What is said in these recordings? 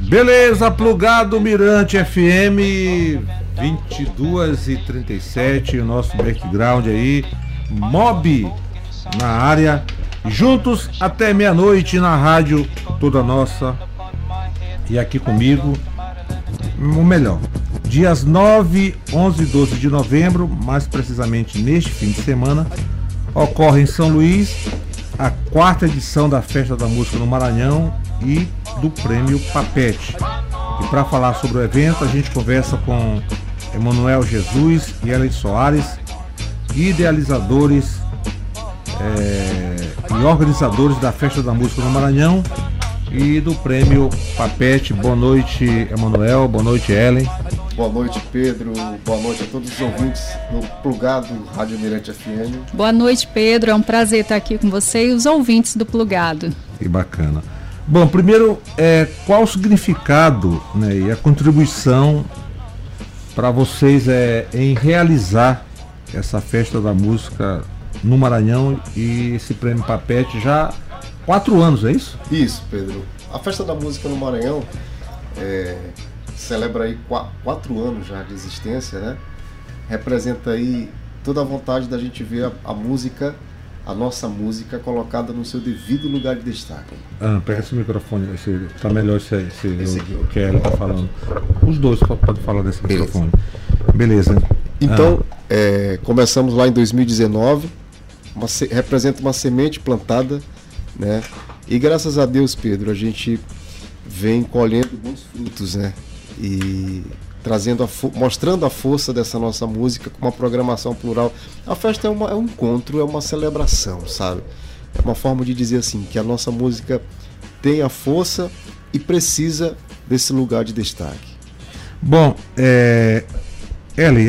Beleza, plugado Mirante FM 22 e 37, o nosso background aí, Mob na área, juntos até meia-noite na rádio toda nossa. E aqui comigo, o melhor, dias 9, 11 e 12 de novembro, mais precisamente neste fim de semana, ocorre em São Luís a quarta edição da Festa da Música no Maranhão e do Prêmio Papete. E para falar sobre o evento, a gente conversa com Emanuel Jesus e Ellen Soares, idealizadores é, e organizadores da Festa da Música no Maranhão e do Prêmio Papete. Boa noite, Emanuel. Boa noite, Ellen. Boa noite, Pedro. Boa noite a todos os ouvintes do Plugado Rádio Mirante FM. Boa noite, Pedro. É um prazer estar aqui com você e os ouvintes do Plugado. Que bacana. Bom, primeiro, é, qual o significado né, e a contribuição para vocês é, em realizar essa festa da música no Maranhão e esse prêmio Papete já quatro anos, é isso? Isso, Pedro. A festa da música no Maranhão é, celebra aí quatro anos já de existência, né? Representa aí toda a vontade da gente ver a, a música a nossa música colocada no seu devido lugar de destaque. Ah, pega esse microfone, esse, tá melhor esse, esse, esse o, o que ela está falando. Os dois podem falar desse Beleza. microfone. Beleza. Então, ah. é, começamos lá em 2019, uma, representa uma semente plantada, né? E graças a Deus, Pedro, a gente vem colhendo bons frutos, né? E trazendo a mostrando a força dessa nossa música com uma programação plural. A festa é, uma, é um encontro, é uma celebração, sabe? É uma forma de dizer assim que a nossa música tem a força e precisa desse lugar de destaque. Bom, é,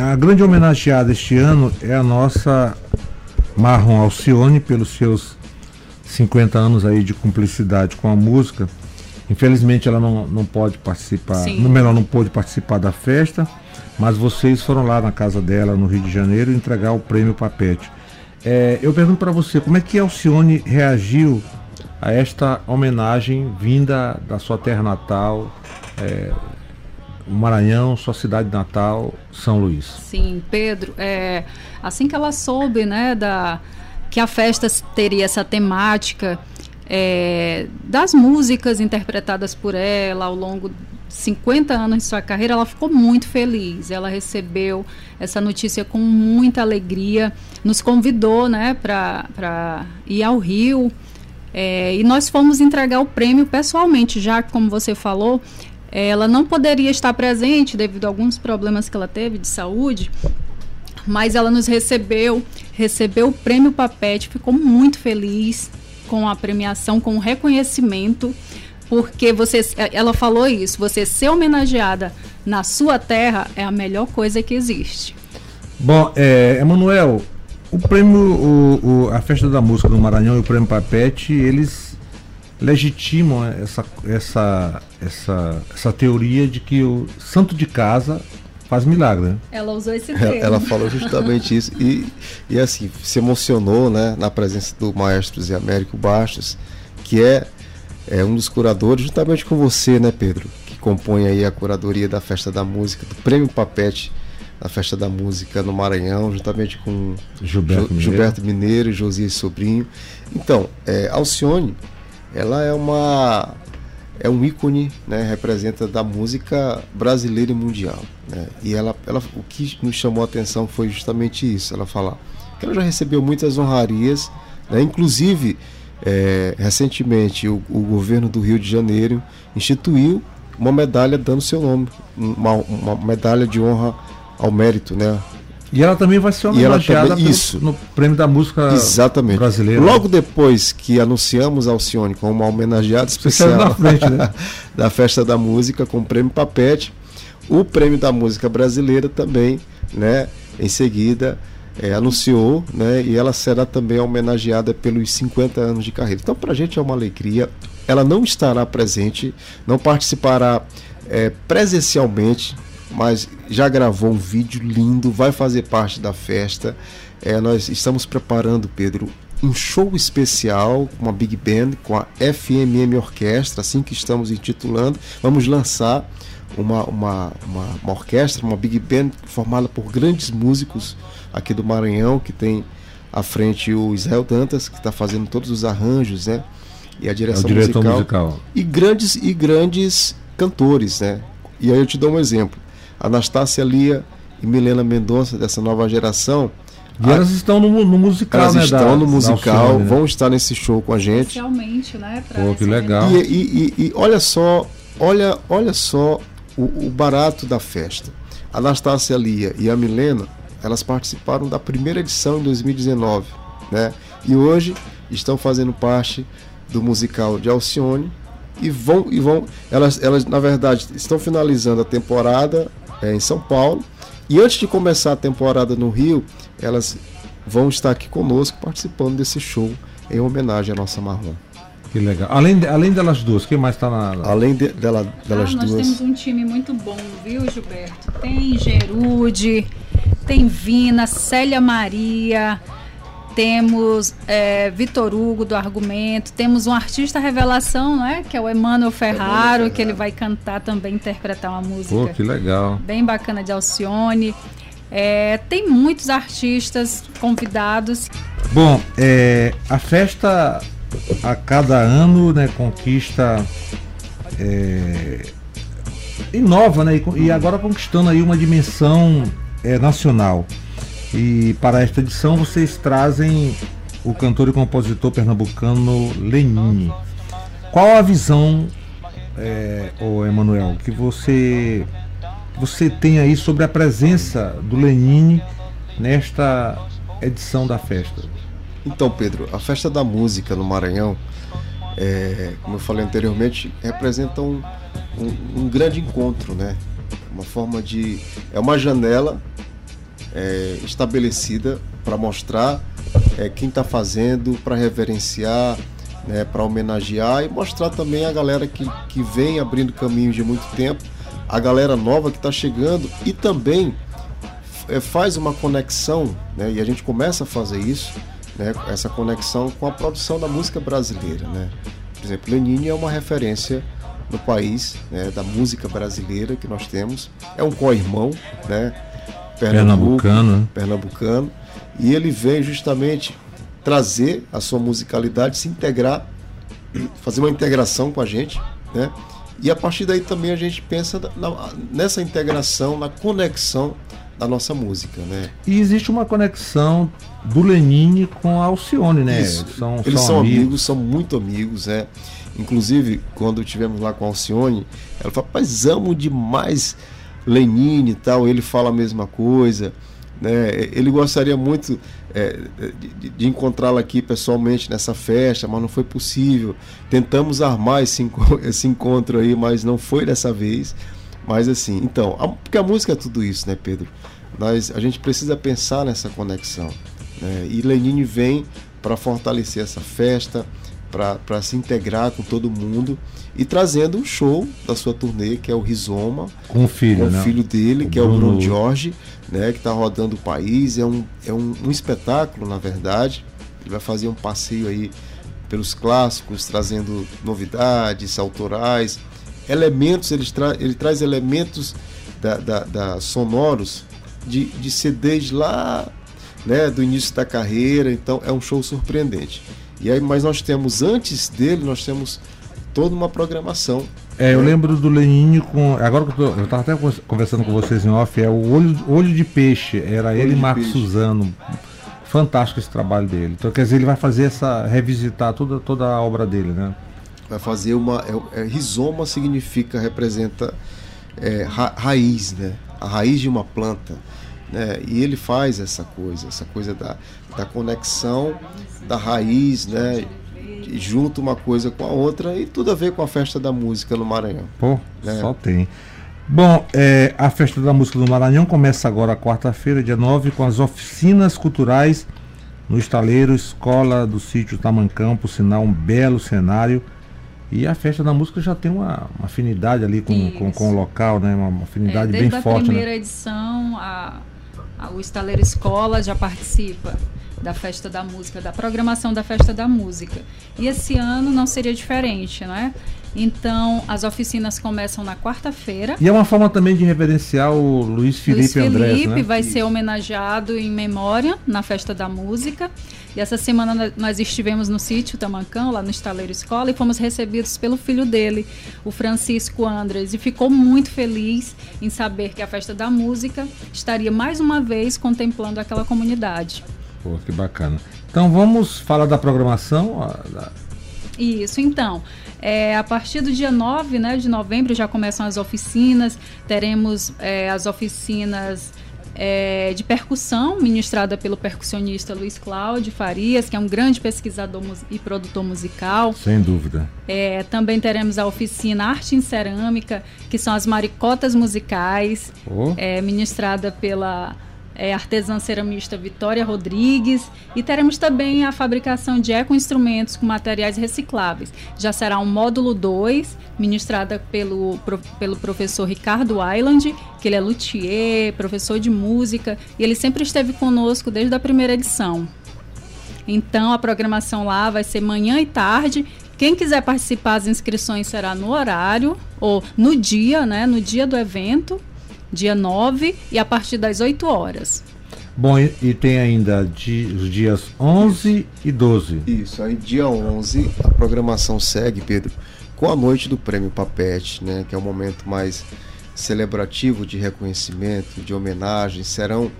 a grande homenageada este ano é a nossa Marron Alcione pelos seus 50 anos aí de cumplicidade com a música. Infelizmente ela não, não pode participar, Sim. no melhor não pôde participar da festa, mas vocês foram lá na casa dela no Rio de Janeiro entregar o prêmio Papete. É, eu pergunto para você, como é que Alcione reagiu a esta homenagem vinda da sua terra natal, é, Maranhão, sua cidade natal, São Luís? Sim, Pedro, é, assim que ela soube, né, da, que a festa teria essa temática, é, das músicas interpretadas por ela ao longo de 50 anos de sua carreira, ela ficou muito feliz. Ela recebeu essa notícia com muita alegria, nos convidou né, para ir ao Rio. É, e nós fomos entregar o prêmio pessoalmente, já que, como você falou, ela não poderia estar presente devido a alguns problemas que ela teve de saúde, mas ela nos recebeu, recebeu o prêmio Papete, ficou muito feliz, com a premiação, com o reconhecimento, porque você, ela falou isso, você ser homenageada na sua terra é a melhor coisa que existe. Bom, é, Emanuel, o prêmio, o, o, a festa da música do Maranhão e o prêmio Papete, eles legitimam essa, essa, essa, essa teoria de que o santo de casa faz milagre. Né? Ela usou esse termo. Ela, ela falou justamente isso e, e assim se emocionou, né, na presença do maestro Zé Américo Bastos, que é, é um dos curadores, juntamente com você, né, Pedro, que compõe aí a curadoria da Festa da Música, do Prêmio Papete da Festa da Música no Maranhão, juntamente com Gilberto, Mineiro. Gilberto Mineiro e Josias Sobrinho. Então, é, Alcione, ela é uma é um ícone, né, representa da música brasileira e mundial. Né? E ela, ela, o que nos chamou a atenção foi justamente isso. Ela fala que ela já recebeu muitas honrarias, né? inclusive é, recentemente o, o, governo do Rio de Janeiro instituiu uma medalha dando seu nome, uma, uma medalha de honra ao mérito, né? E ela também vai ser homenageada também, isso. no Prêmio da Música Exatamente. Brasileira. Logo depois que anunciamos Alcione como uma homenageada especial frente, né? da Festa da Música com o Prêmio Papete, o Prêmio da Música Brasileira também, né, em seguida é, anunciou, né, e ela será também homenageada pelos 50 anos de carreira. Então, para a gente é uma alegria. Ela não estará presente, não participará é, presencialmente mas já gravou um vídeo lindo, vai fazer parte da festa. É, nós estamos preparando, Pedro, um show especial com a Big Band, com a FMM Orquestra, assim que estamos intitulando. Vamos lançar uma, uma, uma, uma orquestra, uma Big Band formada por grandes músicos aqui do Maranhão, que tem à frente o Israel Dantas, que está fazendo todos os arranjos, né? E a direção é musical, musical. E grandes e grandes cantores, né? E aí eu te dou um exemplo. Anastácia Lia e Milena Mendonça, dessa nova geração, e elas estão no, no musical, elas né? estão da, no musical, Alcione, né? vão estar nesse show com a gente. Especialmente, né? pra Pô, que legal. E, e- e- e olha só, olha, olha só o, o barato da festa. A Anastácia Lia e a Milena, elas participaram da primeira edição em 2019, né? E hoje estão fazendo parte do musical de Alcione e vão e vão, elas, elas na verdade estão finalizando a temporada é, em São Paulo e antes de começar a temporada no Rio, elas vão estar aqui conosco participando desse show em homenagem à nossa Marrom. Que legal. Além, de- além delas duas, quem mais está na. Além de- dela, delas ah, nós duas. temos um time muito bom, viu, Gilberto? Tem Gerude, tem Vina, Célia Maria, temos é, Vitor Hugo do Argumento, temos um artista revelação, né? Que é o Emmanuel Ferraro, que ele vai cantar também, interpretar uma música Pô, que legal. bem bacana de Alcione. É, tem muitos artistas convidados. Bom, é, a festa a cada ano né, conquista. É, inova, né? E, e agora conquistando aí uma dimensão é, nacional. E para esta edição vocês trazem o cantor e compositor pernambucano Lenine. Qual a visão, é, ô Emanuel, que você você tem aí sobre a presença do Lenine nesta edição da festa? Então, Pedro, a festa da música no Maranhão, é, como eu falei anteriormente, representa um, um- um grande encontro, né? Uma forma de. É uma janela é, estabelecida para mostrar é, quem está fazendo, para reverenciar, né, para homenagear e mostrar também a galera que, que vem abrindo caminho de muito tempo, a galera nova que está chegando e também é, faz uma conexão, né, e a gente começa a fazer isso, né, essa conexão com a produção da música brasileira. Né? Por exemplo, Lenine é uma referência no país né, da música brasileira que nós temos, é um co-irmão, né, Pernambuco, Pernambucano, pernambucano, e ele vem justamente trazer a sua musicalidade, se integrar, fazer uma integração com a gente, né? E a partir daí também a gente pensa na- nessa integração, na conexão da nossa música, né? E existe uma conexão do Lenine com a Alcione, né? Isso. São, Eles são amigos. são muito amigos, é. Inclusive, quando tivemos lá com a Alcione, ela falou, rapaz, amo demais Lenine e tal, ele fala a mesma coisa. Né? Ele gostaria muito é, de, de- encontrá-la aqui pessoalmente nessa festa, mas não foi possível. Tentamos armar esse, esse encontro aí, mas não foi dessa vez. Mas assim, então, a- porque a música é tudo isso, né, Pedro? Nós, a gente precisa pensar nessa conexão. né? E Lenine vem para fortalecer essa festa, para se integrar com todo mundo e trazendo um show da sua turnê, que é o Rizoma, Com o filho, com né? o filho dele, O que é o Bruno- Bruno Jorge, né, que está rodando o país. É um, é um, um espetáculo, na verdade. Ele vai fazer um passeio aí pelos clássicos, trazendo novidades autorais, elementos, ele, tra ele traz elementos da, da- da sonoros de, de CDs lá né, do início da carreira, então é um show surpreendente. E aí, mas nós temos, antes dele, nós temos toda uma programação. É, eu lembro do Lenine com. Agora que eu, tô, eu tava até con- conversando com vocês em off, é o Olho, olho de Peixe. Era ele e Marcos Peixe. Suzano. Fantástico esse trabalho dele. Então, quer dizer, ele vai fazer essa. revisitar toda, toda a obra dele, né? vai fazer uma é, é, rizoma significa representa é, ra- raiz né a raiz de uma planta né e ele faz essa coisa essa coisa da, da conexão da raiz né e junta uma coisa com a outra e tudo a ver com a festa da música no Maranhão Pô, É. só tem. Bom, é, a Festa da Música do Maranhão começa agora quarta-feira, dia 9, com as oficinas culturais no estaleiro Escola do Sítio Tamancão, por sinal, um belo cenário. E a Festa da Música já tem uma, uma afinidade ali com, com, com o local, né? Uma, uma É, afinidade desde bem a forte. primeira Né? edição, a- o Estaleiro Escola já participa. da Festa da Música, da programação da Festa da Música. E esse ano não seria diferente, né? Então, as oficinas começam na quarta-feira. E é uma forma também de reverenciar o Luiz Felipe Luiz Andrés, Felipe né? vai Isso. ser homenageado em memória na Festa da Música. E essa semana nós estivemos no sítio Tamancão, lá no Estaleiro Escola, e fomos recebidos pelo filho dele, o Francisco Andres, e ficou muito feliz em saber que a Festa da Música estaria mais uma vez contemplando aquela comunidade. Pô, que bacana. Então vamos falar da programação. Da... Isso, então. É, a partir do dia 9 né, de novembro já começam as oficinas, teremos é, as oficinas é, de percussão, ministrada pelo percussionista Luiz Cláudio Farias, que é um grande pesquisador e produtor musical. Sem dúvida. É, também teremos a oficina Arte em Cerâmica, que são as maricotas musicais, oh. é, ministrada pela é, artesã ceramista Vitória Rodrigues e teremos também a fabricação de eco-instrumentos com materiais recicláveis. Já será um módulo 2, ministrada pelo, pelo professor Ricardo Island, que ele é luthier, professor de música, e ele sempre esteve conosco desde a primeira edição. Então a programação lá vai ser manhã e tarde. Quem quiser participar, as inscrições será no horário ou no dia, né, no dia do evento dia 9 e a partir das 8 horas. Bom, e, e tem ainda di, os dias 11 e 12. Isso, aí dia 11 a programação segue, Pedro, com a noite do Prêmio Papete, né, que é o momento mais celebrativo de reconhecimento, de homenagem. Serão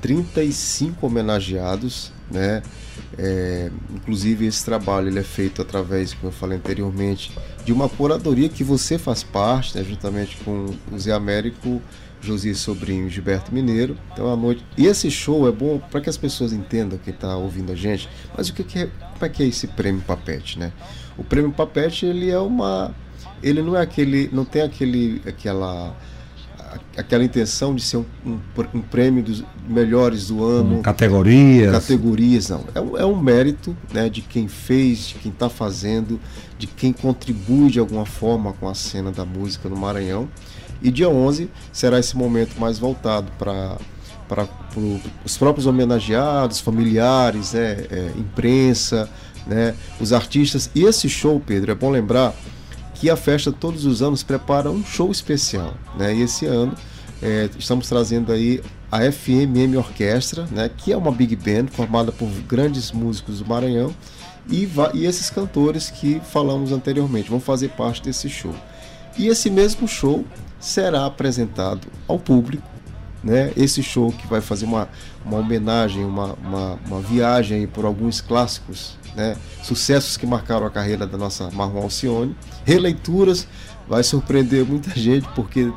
35 homenageados, né? É, inclusive esse trabalho ele é feito através, como eu falei anteriormente, de uma curadoria que você faz parte, né, juntamente com o Zé Américo, Josias Sobrinho e Gilberto Mineiro. Então a noite. E esse show é bom para que as pessoas entendam quem está ouvindo a gente. Mas o que, que, é, como é que é esse prêmio Papete, né? O prêmio Papete ele é uma, ele não é aquele, não tem aquele, aquela aquela intenção de ser um, um, um, prêmio dos melhores do ano. Categorias. Categorias, não. É, um, é um mérito né, de quem fez, de quem está fazendo, de quem contribui de alguma forma com a cena da música no Maranhão. E dia 11 será esse momento mais voltado para para os próprios homenageados, familiares, né, é, imprensa, né, os artistas. E esse show, Pedro, é bom lembrar que a festa todos os anos prepara um show especial, né? E esse ano é, estamos trazendo aí a FMM Orquestra, né? Que é uma big band formada por grandes músicos do Maranhão e, e esses cantores que falamos anteriormente vão fazer parte desse show. E esse mesmo show será apresentado ao público né? Esse show que vai fazer uma, uma homenagem, uma, uma, uma viagem por alguns clássicos, né? Sucessos que marcaram a carreira da nossa Marlon Alcione. Releituras, vai surpreender muita gente porque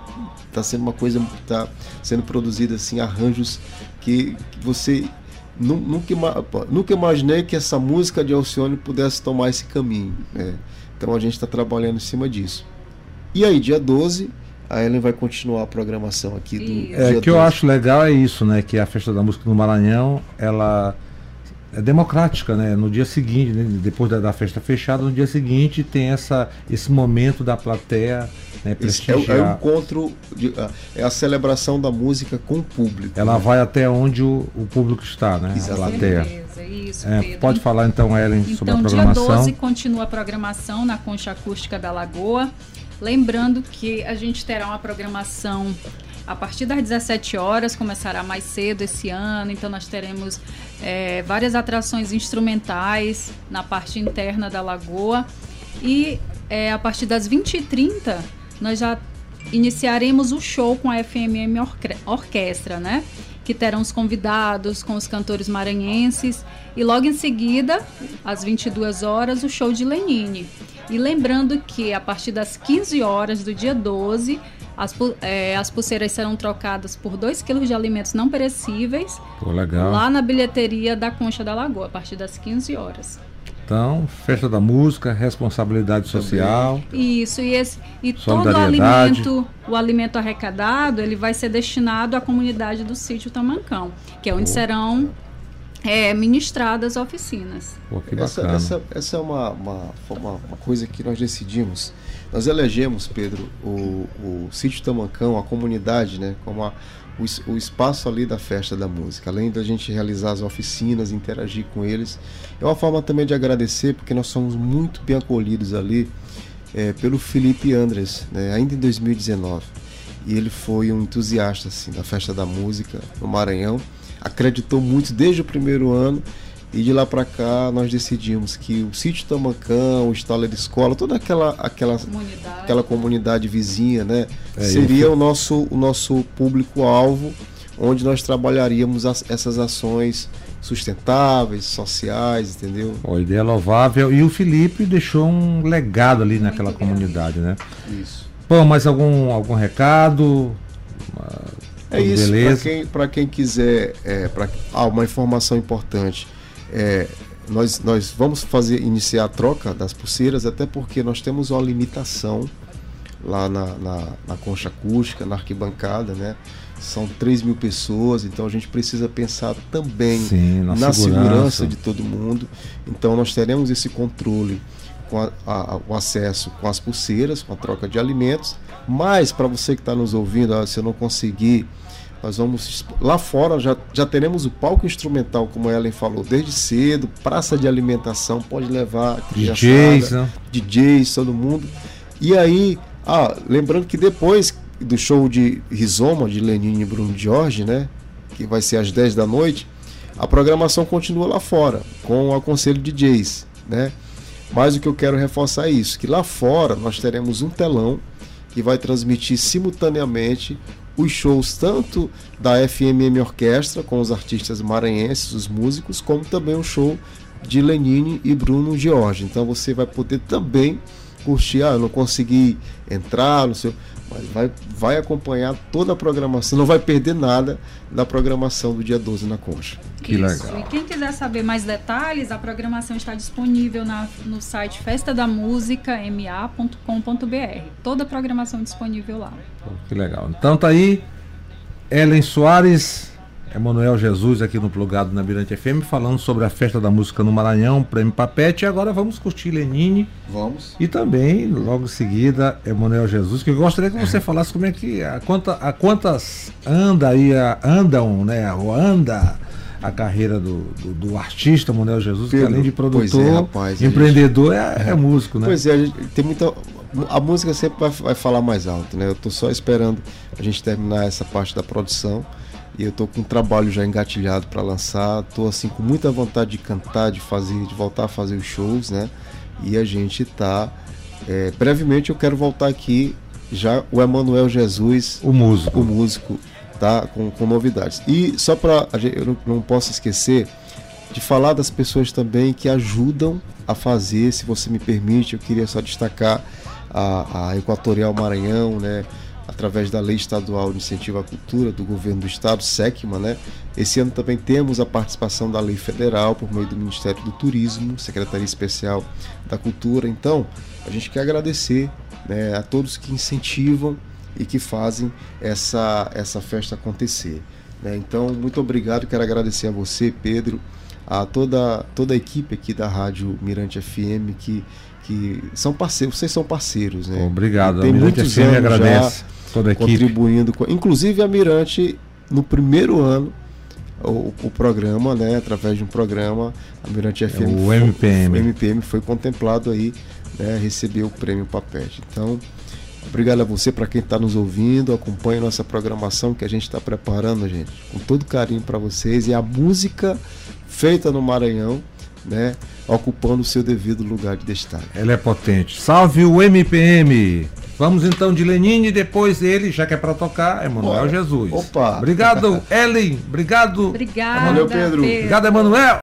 está sendo uma coisa, está sendo produzida assim, arranjos que, que você nunca, nunca imaginei que essa música de Alcione pudesse tomar esse caminho. Né? Então a gente está trabalhando em cima disso. E aí, dia 12, a Ellen vai continuar a programação aqui do. É, o que eu acho legal é isso, né? Que a festa da música no Maranhão, ela é democrática, né? No dia seguinte, né? depois da, da, festa fechada, no dia seguinte tem essa, esse momento da plateia né, prestigiar. É, é o encontro, de, é a celebração da música com o público. Ela né? vai até onde o, o público está, né? Exatamente. A plateia. Isso, é, pode falar então, Ellen, então, sobre a programação. Então, dia 12 continua a programação na Concha Acústica da Lagoa. Lembrando que a gente terá uma programação a partir das 17 horas, começará mais cedo esse ano, então nós teremos é, várias atrações instrumentais na parte interna da lagoa. E é, a partir das 20h30 nós já iniciaremos o show com a FMM Orquestra, né? Que terão os convidados com os cantores maranhenses. E logo em seguida, às 22 horas, o show de Lenine. E lembrando que a partir das 15 horas do dia 12, as, é, as pulseiras serão trocadas por 2 quilos de alimentos não perecíveis. Pô, legal. Lá na bilheteria da Concha da Lagoa, a partir das 15 horas. Então, festa da música, responsabilidade social. Isso, e, esse, e todo o alimento, o alimento arrecadado, ele vai ser destinado à comunidade do sítio Tamancão, que é onde serão é, ministradas oficinas. Pô, essa, essa, essa, é uma, uma, uma, uma, coisa que nós decidimos. Nós elegemos, Pedro, o, o sítio Tamancão, a comunidade, né, como a, o, o, espaço ali da festa da música. Além da gente realizar as oficinas, interagir com eles, é uma forma também de agradecer, porque nós somos muito bem acolhidos ali é, pelo Felipe Andres, né, ainda em 2019. E ele foi um entusiasta assim, da festa da música no Maranhão acreditou muito desde o primeiro ano e de lá para cá nós decidimos que o sítio Tamancão, o Estala de Escola, toda aquela aquela comunidade, aquela comunidade vizinha, né, é seria o nosso o nosso público alvo, onde nós trabalharíamos as, essas ações sustentáveis, sociais, entendeu? A ideia louvável e o Felipe deixou um legado ali naquela comunidade, né? Isso. Bom, mais algum algum recado? É isso, para quem, quem quiser, é, pra, ah, uma informação importante. É, nós, nós vamos fazer iniciar a troca das pulseiras, até porque nós temos uma limitação lá na, na, na concha acústica, na arquibancada, né? São 3 mil pessoas, então a gente precisa pensar também Sim, na, na segurança. segurança. de todo mundo. Então nós teremos esse controle com a, a, o acesso com as pulseiras, com a troca de alimentos. Mas para você que está nos ouvindo, se eu não conseguir nós vamos lá fora, já, já teremos o palco instrumental, como a Ellen falou, desde cedo, praça de alimentação, pode levar DJs, né? DJs, todo mundo. E aí, ah, lembrando que depois do show de Rizoma, de Lenine e Bruno Jorge, né? Que vai ser às 10 da noite, a programação continua lá fora, com o aconselho de DJs, né? Mas o que eu quero reforçar é isso, que lá fora nós teremos um telão que vai transmitir simultaneamente os shows tanto da FMM Orquestra com os artistas maranhenses, os músicos, como também o show de Lenine e Bruno Jorge. Então você vai poder também curtir, ah, eu não consegui entrar no seu, mas vai, vai acompanhar toda a programação, não vai perder nada da programação do dia 12 na Concha. Que Isso. legal. E quem quiser saber mais detalhes, a programação está disponível na, no site festa da música ma.com.br. Toda a programação disponível lá. Que legal. Então tá aí Ellen Soares Emanuel Jesus aqui no Plugado na Mirante FM falando sobre a festa da música no Maranhão, Prêmio Papete. E agora vamos curtir Lenine. Vamos. E também, logo em seguida, Emanuel Jesus, que eu gostaria que você falasse como é que a, quanta, a quantas anda aí, a, andam, né? Ou anda a carreira do, do, do artista Emanuel Jesus, Pedro, que além de produtor, é, rapaz, empreendedor, gente... é, é, músico, né? Pois é, a gente tem muita. A música sempre vai, vai falar mais alto, né? Eu tô só esperando a gente terminar essa parte da produção e eu tô com um trabalho já engatilhado para lançar. Tô assim com muita vontade de cantar, de fazer, de voltar a fazer os shows, né? E a gente tá é, brevemente eu quero voltar aqui já o Emanuel Jesus, o músico, o músico, tá com, com novidades. E só para eu não, não posso esquecer de falar das pessoas também que ajudam a fazer, se você me permite, eu queria só destacar a, a Equatorial Maranhão, né? Através da Lei Estadual de Incentivo à Cultura do Governo do Estado, SECMA, né? Esse ano também temos a participação da Lei Federal por meio do Ministério do Turismo, Secretaria Especial da Cultura. Então, a gente quer agradecer né, a todos que incentivam e que fazem essa, essa festa acontecer. Né? Então, muito obrigado, quero agradecer a você, Pedro, a toda, toda a equipe aqui da Rádio Mirante FM que que são parceiros, vocês são parceiros, né? Obrigado, tem muitos anos agradece toda a contribuindo com, inclusive a Mirante no primeiro ano o, o, programa, né, através de um programa, a Mirante FM, é o MPM, foi, o MPM foi contemplado aí, né, recebeu o prêmio Papete. Então, obrigado a você para quem está nos ouvindo, acompanhe nossa programação que a gente está preparando, gente, com todo carinho para vocês e a música feita no Maranhão né, ocupando o seu devido lugar de destaque. Ela é potente. Salve o MPM! Vamos então de Lenine, depois ele, já que é para tocar, Emanuel Jesus. Opa! Obrigado, Ellen. Obrigado. Obrigada, Valeu, Pedro. Pedro. Obrigado, Emanuel.